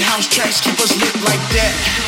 house tracks keep us lit like that.